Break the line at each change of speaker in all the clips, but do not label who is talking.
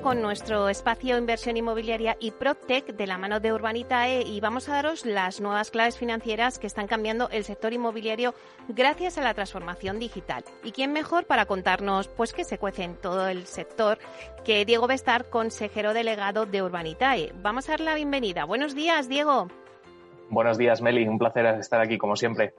Con nuestro espacio inversión inmobiliaria y PropTech de la mano de Urbanitae y vamos a daros las nuevas claves financieras que están cambiando el sector inmobiliario gracias a la transformación digital. ¿Y quién mejor para contarnos pues qué se cuece en todo el sector que Diego Bestar, consejero delegado de Urbanitae? Vamos a dar la bienvenida. Buenos días, Diego.
Buenos días, Meli. Un placer estar aquí, como siempre.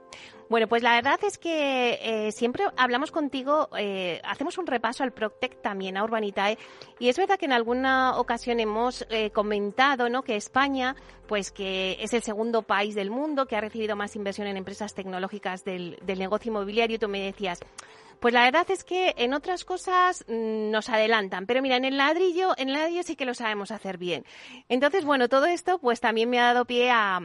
Bueno, pues la verdad es que eh, siempre hablamos contigo, eh, hacemos un repaso al Proctec también a Urbanitae y es verdad que en alguna ocasión hemos eh, comentado ¿no? que España pues que es el segundo país del mundo que ha recibido más inversión en empresas tecnológicas del, del negocio inmobiliario y tú me decías, pues la verdad es que en otras cosas mm, nos adelantan, pero mira, en el ladrillo, en el ladrillo sí que lo sabemos hacer bien. Entonces, bueno, todo esto pues también me ha dado pie a,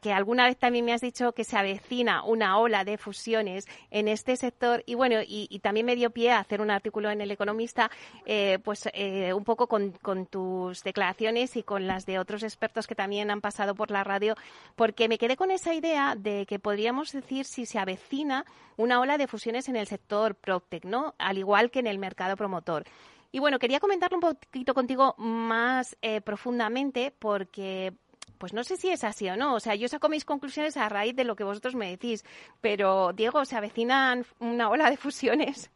que alguna vez también me has dicho que se avecina una ola de fusiones en este sector y bueno, y, también me dio pie a hacer un artículo en El Economista, eh, pues eh, un poco con, con tus declaraciones y con las de otros expertos que también han pasado por la radio, porque me quedé con esa idea de que podríamos decir si se avecina una ola de fusiones en el sector Proctec, ¿no? Al igual que en el mercado promotor. Y bueno, quería comentarlo un poquito contigo más eh, profundamente porque pues no sé si es así o no. O sea, yo saco mis conclusiones a raíz de lo que vosotros me decís. Pero, Diego, ¿se avecinan una ola de fusiones?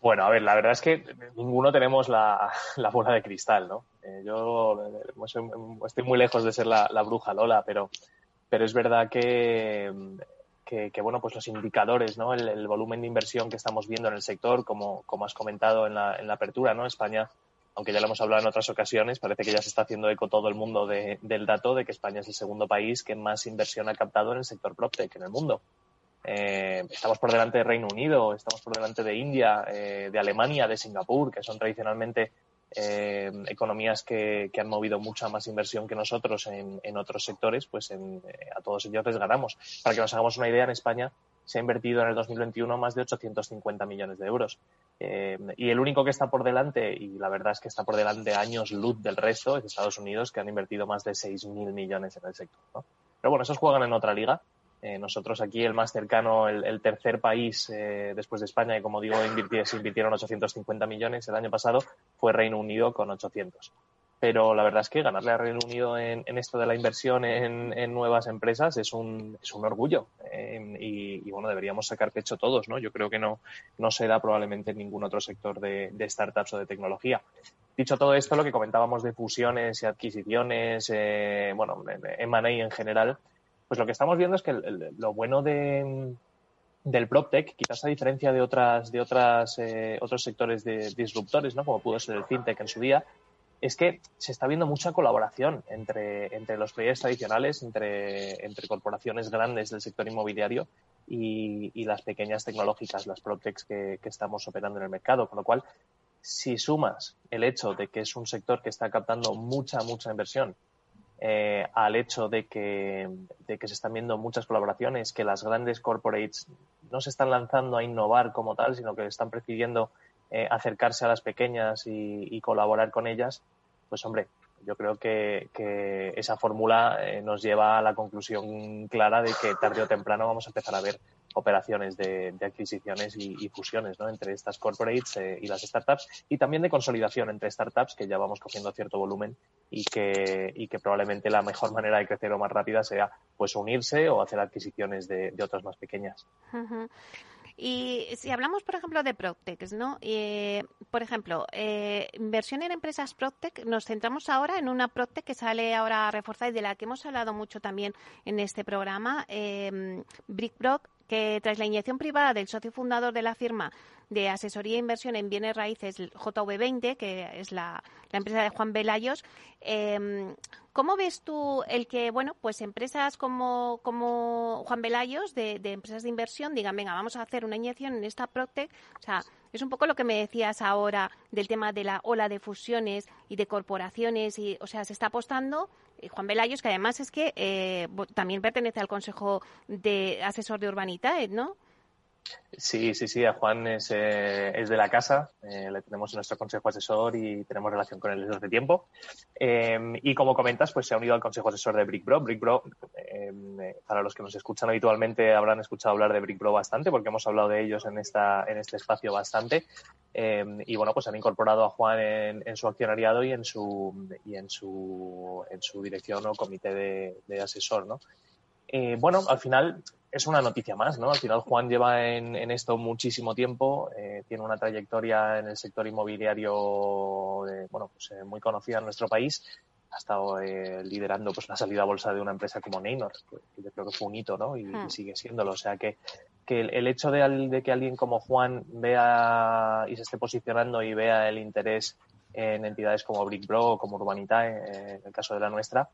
Bueno, a ver, la verdad es que ninguno tenemos la, bola de cristal, ¿no? Eh, yo pues, estoy muy lejos de ser la, la bruja Lola, pero, pero es verdad que que, bueno, pues los indicadores, ¿no? El, volumen de inversión que estamos viendo en el sector, como, como has comentado en la, en la apertura, ¿no? España, aunque ya lo hemos hablado en otras ocasiones, parece que ya se está haciendo eco todo el mundo del dato de que España es el segundo país que más inversión ha captado en el sector PropTech en el mundo. Eh, estamos por delante de Reino Unido, estamos por delante de India, eh, de Alemania, de Singapur, que son tradicionalmente eh, economías que, han movido mucha más inversión que nosotros en, otros sectores, pues en, eh, a todos ellos les ganamos. Para que nos hagamos una idea, en España se ha invertido en el 2021 más de 850 millones de euros. Eh, y el único que está por delante, y la verdad es que está por delante años luz del resto, es Estados Unidos, que han invertido más de 6.000 millones en el sector. Pero bueno, esos juegan en otra liga eh, nosotros aquí, el más cercano, el, tercer país eh, después de España, y como digo, se invirtieron 850 millones el año pasado, fue Reino Unido con 800. Pero la verdad es que ganarle a Reino Unido en, esto de la inversión en, nuevas empresas es un, es un orgullo. Eh, y, bueno, deberíamos sacar pecho todos, ¿no? Yo creo que no, no se da probablemente en ningún otro sector de, de startups o de tecnología. Dicho todo esto, lo que comentábamos de fusiones y adquisiciones, bueno, M&A en general, pues lo que estamos viendo es que lo bueno de, del PropTech, quizás a diferencia de otras de otras eh, otros sectores de disruptores, ¿no? como pudo ser el fintech en su día, es que se está viendo mucha colaboración entre, entre los players tradicionales, entre, entre corporaciones grandes del sector inmobiliario y, las pequeñas tecnológicas, las PropTechs que, que estamos operando en el mercado. Con lo cual, si sumas el hecho de que es un sector que está captando mucha, mucha inversión eh, al hecho de que, se están viendo muchas colaboraciones, que las grandes corporates no se están lanzando a innovar como tal, sino que están prefiriendo eh, acercarse a las pequeñas y, colaborar con ellas, pues hombre, yo creo que, esa fórmula eh, nos lleva a la conclusión clara de que tarde o temprano vamos a empezar a ver operaciones de, adquisiciones y, fusiones ¿no? entre estas corporates eh, y las startups y también de consolidación entre startups que ya vamos cogiendo cierto volumen y que, y que probablemente la mejor manera de crecer o más rápida sea pues unirse o hacer adquisiciones de, otras más pequeñas.
Y si hablamos, por ejemplo, de Proctec, ¿no? Eh, por ejemplo, eh, inversión en empresas Proctec, nos centramos ahora en una Proctec que sale ahora reforzada y de la que hemos hablado mucho también en este programa, eh, BrickBrock, que tras la inyección privada del socio fundador de la firma de asesoría e inversión en bienes raíces JV20, que es la, empresa de Juan Velayos, eh, ¿cómo ves tú el que, bueno, pues empresas como, como Juan Velayos, de, de empresas de inversión, digan, venga, vamos a hacer una inyección en esta Proctec? O sea, es un poco lo que me decías ahora del tema de la ola de fusiones y de corporaciones, y, o sea, se está apostando Juan Velayos, que además es que eh, también pertenece al Consejo de Asesor de Urbanitae, ¿no?
Sí, sí, sí, a Juan es, eh, es de la casa, eh, le tenemos en nuestro consejo asesor y tenemos relación con él desde hace tiempo. Eh, y como comentas, pues se ha unido al consejo asesor de BrickBro. BrickBro, para los que nos escuchan habitualmente, habrán escuchado hablar de BrickBro bastante porque hemos hablado de ellos en, esta, en este espacio bastante. y bueno, pues han incorporado a Juan en, su accionariado y en su, y en su, en su dirección o comité de, de asesor, ¿no? bueno, al final es una noticia más, ¿no? Al final Juan lleva en, esto muchísimo tiempo, eh, tiene una trayectoria en el sector inmobiliario, bueno, pues, eh, muy conocida en nuestro país. Ha estado eh, liderando pues la salida a bolsa de una empresa como Neynor, que yo creo que fue un hito, ¿no? Y, hmm. sigue siéndolo. O sea que, que el, hecho de, que alguien como Juan vea y se esté posicionando y vea el interés en entidades como BrickBro o como Urbanita, en el caso de la nuestra,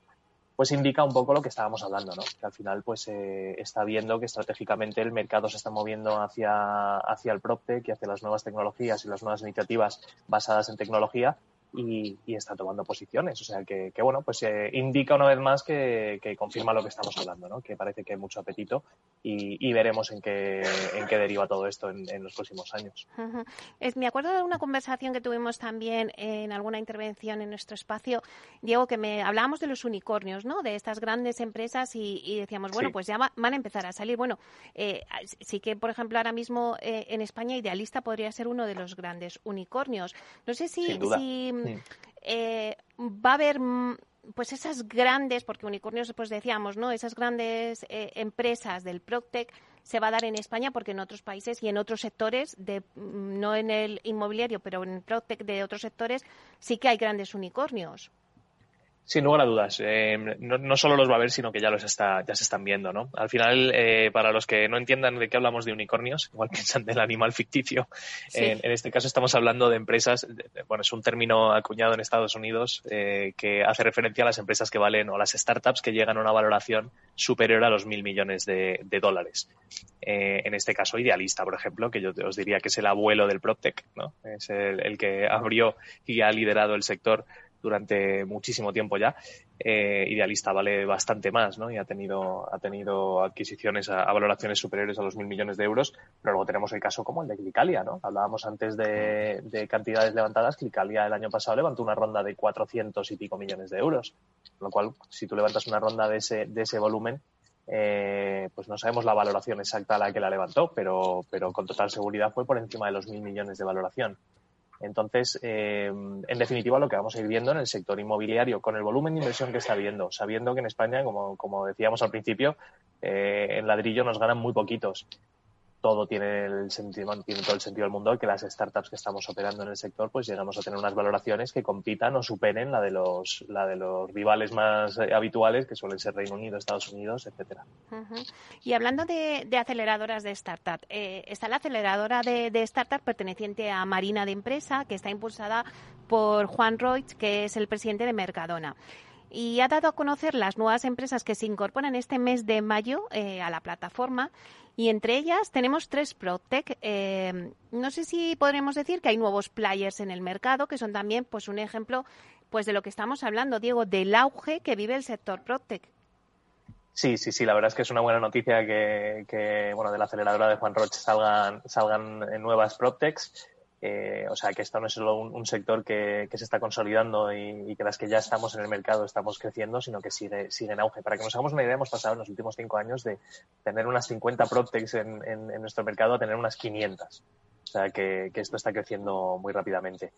pues indica un poco lo que estábamos hablando, ¿no? Que al final pues eh, está viendo que estratégicamente el mercado se está moviendo hacia, hacia el PropTech y hacia las nuevas tecnologías y las nuevas iniciativas basadas en tecnología y, está tomando posiciones. O sea que, bueno, pues eh, indica una vez más que, confirma lo que estamos hablando, ¿no? Que parece que hay mucho apetito y, veremos en qué, en qué deriva todo esto en, los próximos años.
me acuerdo de una conversación que tuvimos también en alguna intervención en nuestro espacio, Diego, que me hablábamos de los unicornios, ¿no? De estas grandes empresas y, decíamos, bueno, pues ya van a empezar a salir. Bueno, eh, sí que, por ejemplo, ahora mismo eh, en España Idealista podría ser uno de los grandes unicornios. No sé si, si eh, va a haber mm, pues esas grandes, porque unicornios pues decíamos, ¿no? Esas grandes eh, empresas del Proctec se va a dar en España porque en otros países y en otros sectores, de, mm, no en el inmobiliario, pero en el Proctec de otros sectores, sí que hay grandes unicornios.
Sin lugar a dudas. Eh, no, solo los va a ver, sino que ya los está, ya se están viendo, ¿no? Al final, eh, para los que no entiendan de qué hablamos de unicornios, igual piensan del animal ficticio. En, este caso estamos hablando de empresas, bueno, es un término acuñado en Estados Unidos eh, que hace referencia a las empresas que valen o las startups que llegan a una valoración superior a los mil millones de, dólares. en este caso, Idealista, por ejemplo, que yo os diría que es el abuelo del PropTech, ¿no? Es el que abrió y ha liderado el sector durante muchísimo tiempo ya. Eh, Idealista vale bastante más, ¿no? Y ha tenido, ha tenido adquisiciones a, valoraciones superiores a los mil millones de euros. Pero luego tenemos el caso como el de Clicalia, ¿no? Hablábamos antes de, cantidades levantadas. Clicalia el año pasado levantó una ronda de 400 y pico millones de euros. Con lo cual, si tú levantas una ronda de ese, de ese volumen, eh, pues no sabemos la valoración exacta a la que la levantó, pero, pero con total seguridad fue por encima de los mil millones de valoración. Entonces, eh, en definitiva, lo que vamos a ir viendo en el sector inmobiliario, con el volumen de inversión que está habiendo, sabiendo que en España, como, como decíamos al principio, eh, en ladrillo nos ganan muy poquitos todo tiene el sentido, tiene todo el sentido del mundo que las startups que estamos operando en el sector, pues llegamos a tener unas valoraciones que compitan o superen la de los, la de los rivales más eh, habituales, que suelen ser Reino Unido, Estados Unidos, etcétera.
Y hablando de, aceleradoras de startup, eh, está la aceleradora de, de startup perteneciente a Marina de Empresa, que está impulsada por Juan Reutz, que es el presidente de Mercadona y ha dado a conocer las nuevas empresas que se incorporan este mes de mayo eh, a la plataforma y entre ellas tenemos tres ProTech. Eh, no sé si podremos decir que hay nuevos players en el mercado que son también pues un ejemplo pues de lo que estamos hablando, Diego, del auge que vive el sector ProTech.
Sí, sí, sí, la verdad es que es una buena noticia que, bueno, de la aceleradora de Juan Roche salgan, salgan nuevas PropTechs. Eh, o sea, que esto no es solo un, sector que, se está consolidando y, que las que ya estamos en el mercado estamos creciendo, sino que sigue, sigue en auge. Para que nos hagamos una idea, hemos pasado en los últimos cinco años de tener unas 50 PropTechs en, en, nuestro mercado a tener unas 500. O sea, que, esto está creciendo muy rápidamente.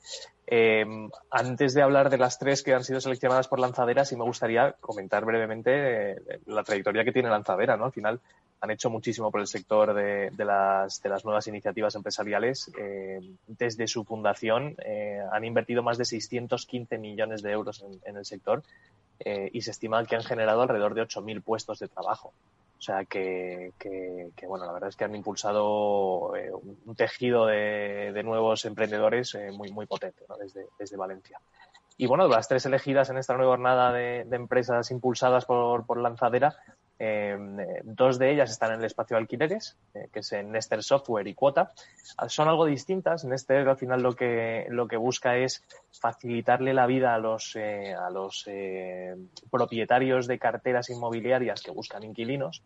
Eh, antes de hablar de las tres que han sido seleccionadas por Lanzadera, sí me gustaría comentar brevemente eh, la trayectoria que tiene Lanzadera, ¿no? Al final, han hecho muchísimo por el sector de, las, nuevas iniciativas empresariales. Eh, desde su fundación han invertido más de 615 millones de euros en, el sector y se estima que han generado alrededor de 8.000 puestos de trabajo. O sea que, bueno, la verdad es que han impulsado un tejido de, nuevos emprendedores muy, muy potente desde, desde Valencia. Y bueno, de las tres elegidas en esta nueva jornada de, empresas impulsadas por, por Lanzadera, eh, dos de ellas están en el espacio de alquileres, eh, que es en Nester Software y Cuota. Son algo distintas. Nester al final lo que, lo que busca es facilitarle la vida a los, eh, a los propietarios de carteras inmobiliarias que buscan inquilinos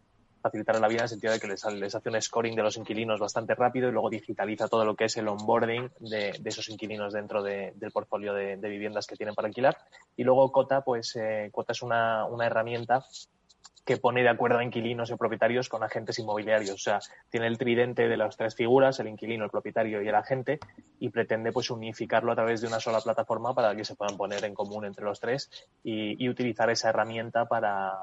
facilitar la vida en el sentido de que les, hace un scoring de los inquilinos bastante rápido y luego digitaliza todo lo que es el onboarding de, esos inquilinos dentro del portfolio de, viviendas que tienen para alquilar. Y luego Cota, pues eh, Cota es una, una herramienta que pone de acuerdo a inquilinos y propietarios con agentes inmobiliarios. O sea, tiene el tridente de las tres figuras, el inquilino, el propietario y el agente, y pretende pues unificarlo a través de una sola plataforma para que se puedan poner en común entre los tres y, utilizar esa herramienta para,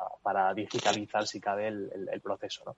digitalizar, si cabe, el, proceso. ¿no?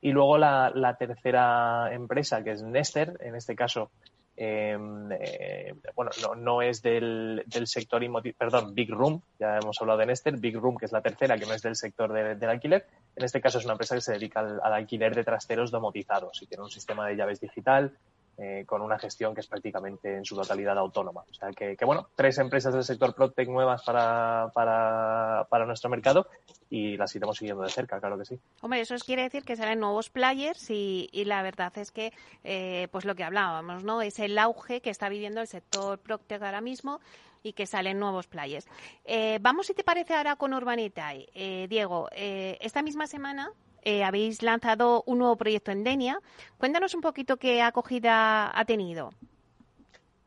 Y luego la, la, tercera empresa, que es Nester, en este caso Em, eh, bueno, no, no, es del, del sector perdón, Big Room, ya hemos hablado de Nester, Big Room, que es la tercera, que no es del sector del alquiler. En este caso es una empresa que se dedica al, al alquiler de trasteros domotizados y tiene un sistema de llaves digital, eh, con una gestión que es prácticamente en su totalidad autónoma. O sea que, bueno, tres empresas del sector PropTech nuevas para, para, para, nuestro mercado y las iremos siguiendo de cerca, claro que sí.
Hombre, eso quiere decir que salen nuevos players y, y la verdad es que, eh, pues lo que hablábamos, ¿no? Es el auge que está viviendo el sector PropTech ahora mismo y que salen nuevos players. Eh, vamos, si te parece, ahora con Urbanitae. Eh, Diego, esta misma semana eh, habéis lanzado un nuevo proyecto en Denia. Cuéntanos un poquito qué acogida ha tenido.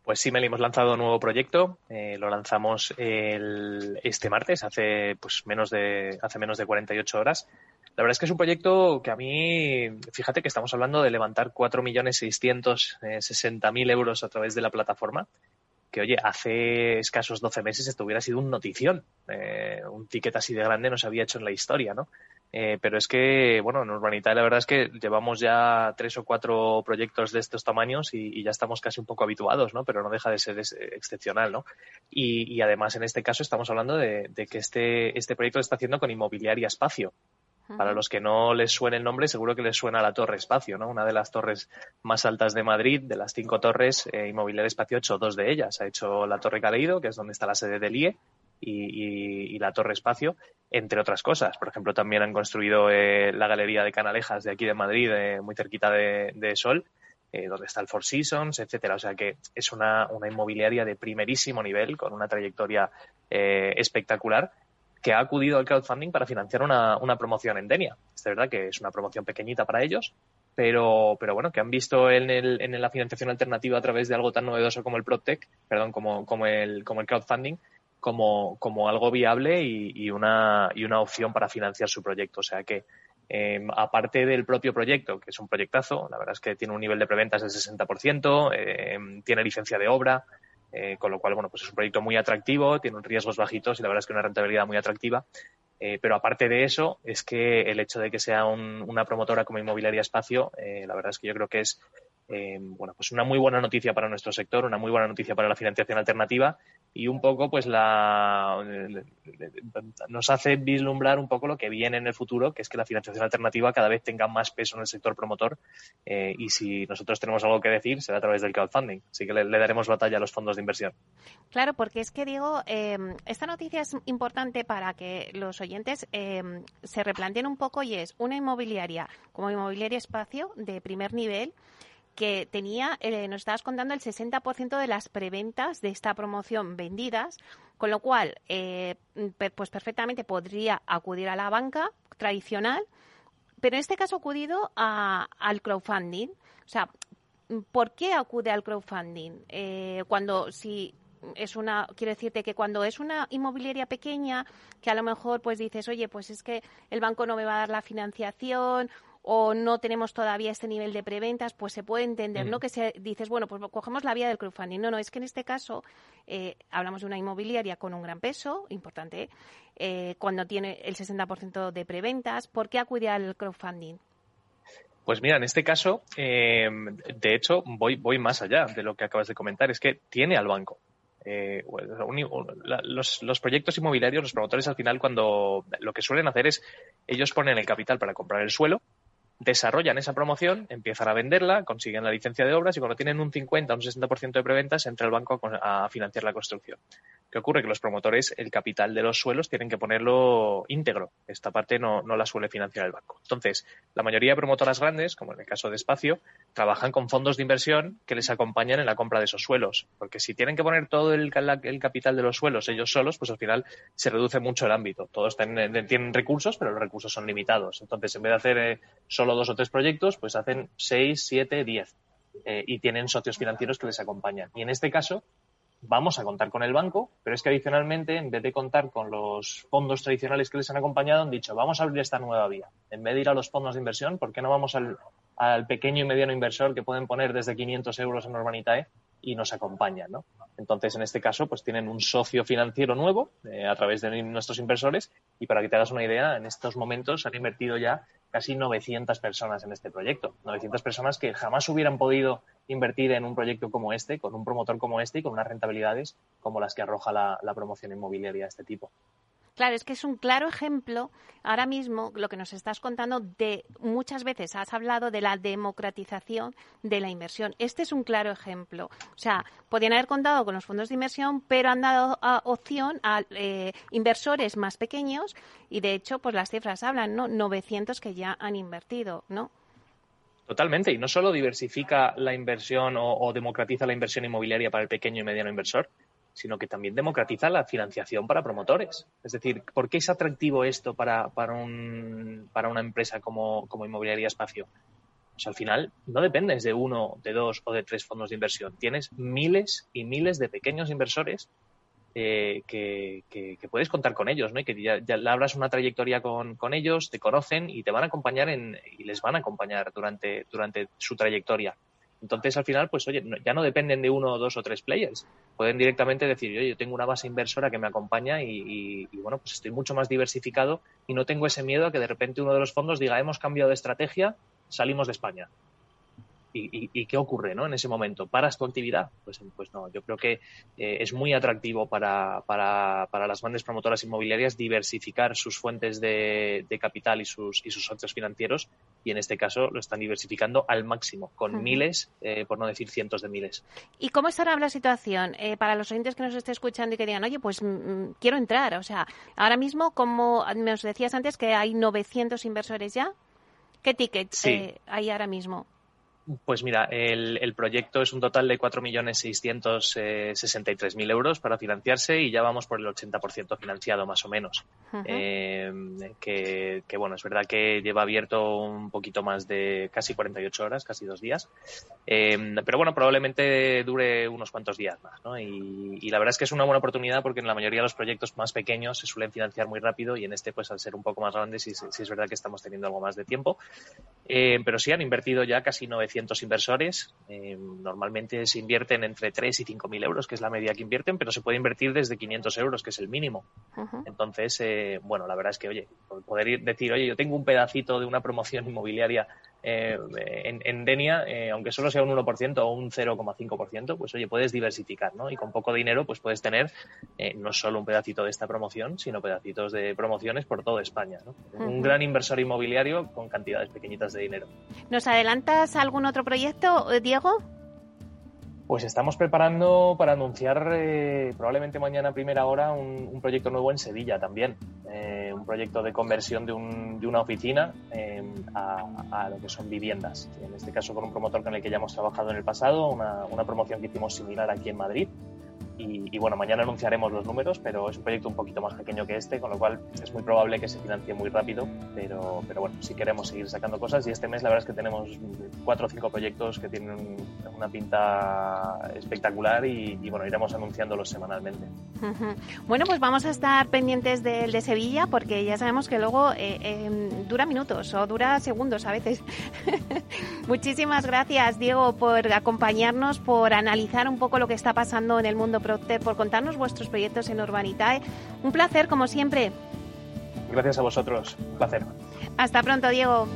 Pues sí, Meli, hemos lanzado un nuevo proyecto. Eh, lo lanzamos este martes, hace pues menos de hace menos de 48 horas. La verdad es que es un proyecto que a mí, fíjate que estamos hablando de levantar 4.660.000 euros a través de la plataforma. Que oye, hace escasos 12 meses esto hubiera sido un notición. Eh, un ticket así de grande no se había hecho en la historia, ¿no? Eh, pero es que, bueno, en Urbanita la verdad es que llevamos ya tres o cuatro proyectos de estos tamaños y, ya estamos casi un poco habituados, ¿no? Pero no deja de ser excepcional, ¿no? Y, además, en este caso, estamos hablando de, que este, este proyecto lo está haciendo con Inmobiliaria Espacio. Para los que no les suene el nombre, seguro que les suena la Torre Espacio, ¿no? Una de las torres más altas de Madrid, de las cinco torres, eh, Inmobiliaria Espacio ha hecho dos de ellas. Ha hecho la Torre Caleido, que es donde está la sede del IE, y, la Torre Espacio, entre otras cosas. Por ejemplo, también han construido eh, la Galería de Canalejas de aquí de Madrid, eh, muy cerquita de, Sol, eh, donde está el Four Seasons, etcétera. O sea que es una, inmobiliaria de primerísimo nivel, con una trayectoria espectacular, que ha acudido al crowdfunding para financiar una, promoción en Denia. Es verdad que es una promoción pequeñita para ellos, pero, pero bueno, que han visto en, el, en la financiación alternativa a través de algo tan novedoso como el PropTech, perdón, como, como, el, como el crowdfunding, como, como algo viable y, una, y una opción para financiar su proyecto. O sea que, em, aparte del propio proyecto, que es un proyectazo, la verdad es que tiene un nivel de preventas del 60%, eh, tiene licencia de obra, eh, con lo cual, bueno, pues es un proyecto muy atractivo, tiene riesgos bajitos y la verdad es que una rentabilidad muy atractiva. Eh, pero aparte de eso, es que el hecho de que sea una promotora como Inmobiliaria Espacio, la verdad es que yo creo que es bueno, pues una muy buena noticia para nuestro sector, una muy buena noticia para la financiación alternativa y un poco pues la nos hace vislumbrar un poco lo que viene en el futuro, que es que la financiación alternativa cada vez tenga más peso en el sector promotor eh, y si nosotros tenemos algo que decir será a través del crowdfunding, así que le, daremos batalla a los fondos de inversión.
Claro, porque es que digo, em, esta noticia es importante para que los oyentes em, se replanteen un poco y es una inmobiliaria como inmobiliaria espacio de primer nivel que tenía, eh, nos estabas contando, el 60% de las preventas de esta promoción vendidas, con lo cual, eh, pues perfectamente podría acudir a la banca tradicional, pero en este caso ha acudido al crowdfunding. O sea, ¿por qué acude al crowdfunding? Eh, cuando si es una quiero decirte que cuando es una inmobiliaria pequeña que a lo mejor pues dices oye pues es que el banco no me va a dar la financiación o no tenemos todavía este nivel de preventas, pues se puede entender, ¿no? Mm. Que se, dices, bueno, pues cogemos la vía del crowdfunding. No, no, es que en este caso eh, hablamos de una inmobiliaria con un gran peso, importante, eh, cuando tiene el 60% de preventas. ¿Por qué acude al crowdfunding?
Pues mira, en este caso, eh, de hecho, voy, voy más allá de lo que acabas de comentar. Es que tiene al banco. los, los, proyectos inmobiliarios, los promotores al final, cuando lo que suelen hacer es, ellos ponen el capital para comprar el suelo, desarrollan esa promoción, empiezan a venderla, consiguen la licencia de obras y cuando tienen un 50 o un 60% de preventas entra el banco a, financiar la construcción. ¿Qué ocurre? Que los promotores, el capital de los suelos, tienen que ponerlo íntegro. Esta parte no, no la suele financiar el banco. Entonces, la mayoría de promotoras grandes, como en el caso de Espacio, trabajan con fondos de inversión que les acompañan en la compra de esos suelos. Porque si tienen que poner todo el, capital de los suelos ellos solos, pues al final se reduce mucho el ámbito. Todos tienen, tienen recursos, pero los recursos son limitados. Entonces, en vez de hacer eh, solo dos o tres proyectos, pues hacen seis, siete, diez. Eh, y tienen socios financieros que les acompañan. Y en este caso, vamos a contar con el banco, pero es que adicionalmente, en vez de contar con los fondos tradicionales que les han acompañado, han dicho, vamos a abrir esta nueva vía. En vez de ir a los fondos de inversión, ¿por qué no vamos al, pequeño y mediano inversor que pueden poner desde 500 euros en Urbanitae y nos acompañan, ¿no? Entonces, en este caso, pues tienen un socio financiero nuevo eh, a través de nuestros inversores y para que te hagas una idea, en estos momentos han invertido ya casi 900 personas en este proyecto. 900 personas que jamás hubieran podido invertir en un proyecto como este, con un promotor como este y con unas rentabilidades como las que arroja la, la promoción inmobiliaria de este tipo.
Claro, es que es un claro ejemplo ahora mismo lo que nos estás contando de muchas veces has hablado de la democratización de la inversión. Este es un claro ejemplo. O sea, podían haber contado con los fondos de inversión, pero han dado ah, opción a eh, inversores más pequeños y de hecho, pues las cifras hablan, ¿no? 900 que ya han invertido, ¿no?
Totalmente, y no solo diversifica la inversión o democratiza la inversión inmobiliaria para el pequeño y mediano inversor, sino que también democratiza la financiación para promotores. Es decir, ¿por qué es atractivo esto para, para, un, para una empresa como, como Inmobiliaria Espacio? Pues al final no dependes de uno, de dos o de tres fondos de inversión. Tienes miles y miles de pequeños inversores eh, que, que, puedes contar con ellos, ¿no? Y que ya, ya labras una trayectoria con, con, ellos, te conocen y te van a acompañar en, y les van a acompañar durante, durante su trayectoria. Entonces, al final, pues oye, ya no dependen de uno, dos o tres players. Pueden directamente decir, oye, yo tengo una base inversora que me acompaña y, bueno, pues estoy mucho más diversificado y no tengo ese miedo a que de repente uno de los fondos diga, hemos cambiado de estrategia, salimos de España. ¿Y, qué ocurre ¿no? en ese momento? ¿Paras tu actividad? Pues, pues no, yo creo que eh, es muy atractivo para, para, para, las grandes promotoras inmobiliarias diversificar sus fuentes de, capital y sus, y sus socios financieros y en este caso lo están diversificando al máximo, con miles, eh, por no decir cientos de miles.
¿Y cómo estará la situación eh, para los oyentes que nos estén escuchando y que digan, oye, pues mm, mm, quiero entrar? O sea, ahora mismo, como nos decías antes, que hay 900 inversores ya, ¿qué tickets hay ahora mismo?
Pues mira, el, el, proyecto es un total de 4.663.000 euros para financiarse y ya vamos por el 80% financiado más o menos. eh, que, que, bueno, es verdad que lleva abierto un poquito más de casi 48 horas, casi dos días. Eh, pero bueno, probablemente dure unos cuantos días más. ¿no? Y, y, la verdad es que es una buena oportunidad porque en la mayoría de los proyectos más pequeños se suelen financiar muy rápido y en este, pues al ser un poco más grande, sí, sí es verdad que estamos teniendo algo más de tiempo. Eh, pero sí han invertido ya casi 900 inversores. Eh, normalmente se invierten entre 3 y 5 mil euros, que es la media que invierten, pero se puede invertir desde 500 euros, que es el mínimo. Entonces, eh, bueno, la verdad es que, oye, poder decir, oye, yo tengo un pedacito de una promoción inmobiliaria eh, en, Denia, eh, aunque solo sea un 1% o un 0,5%, pues oye, puedes diversificar, ¿no? Y con poco dinero, pues puedes tener eh, no solo un pedacito de esta promoción, sino pedacitos de promociones por toda España, ¿no? Un gran inversor inmobiliario con cantidades pequeñitas de dinero.
¿Nos adelantas algún otro proyecto, Diego?
Pues estamos preparando para anunciar eh, probablemente mañana a primera hora un, proyecto nuevo en Sevilla también. Eh, un proyecto de conversión de, una oficina em, a, lo que son viviendas. En este caso con un promotor con el que ya hemos trabajado en el pasado, una promoción que hicimos similar aquí en Madrid. Y, bueno, mañana anunciaremos los números, pero es un proyecto un poquito más pequeño que este, con lo cual es muy probable que se financie muy rápido, pero, pero bueno, si queremos seguir sacando cosas y este mes la verdad es que tenemos cuatro o cinco proyectos que tienen una pinta espectacular y, bueno, iremos anunciándolos semanalmente.
Bueno, pues vamos a estar pendientes del de Sevilla porque ya sabemos que luego eh, em, dura minutos o dura segundos a veces. Muchísimas gracias, Diego, por acompañarnos, por analizar un poco lo que está pasando en el mundo por contarnos vuestros proyectos en Urbanitae. Un placer, como siempre.
Gracias a vosotros. Un placer.
Hasta pronto, Diego.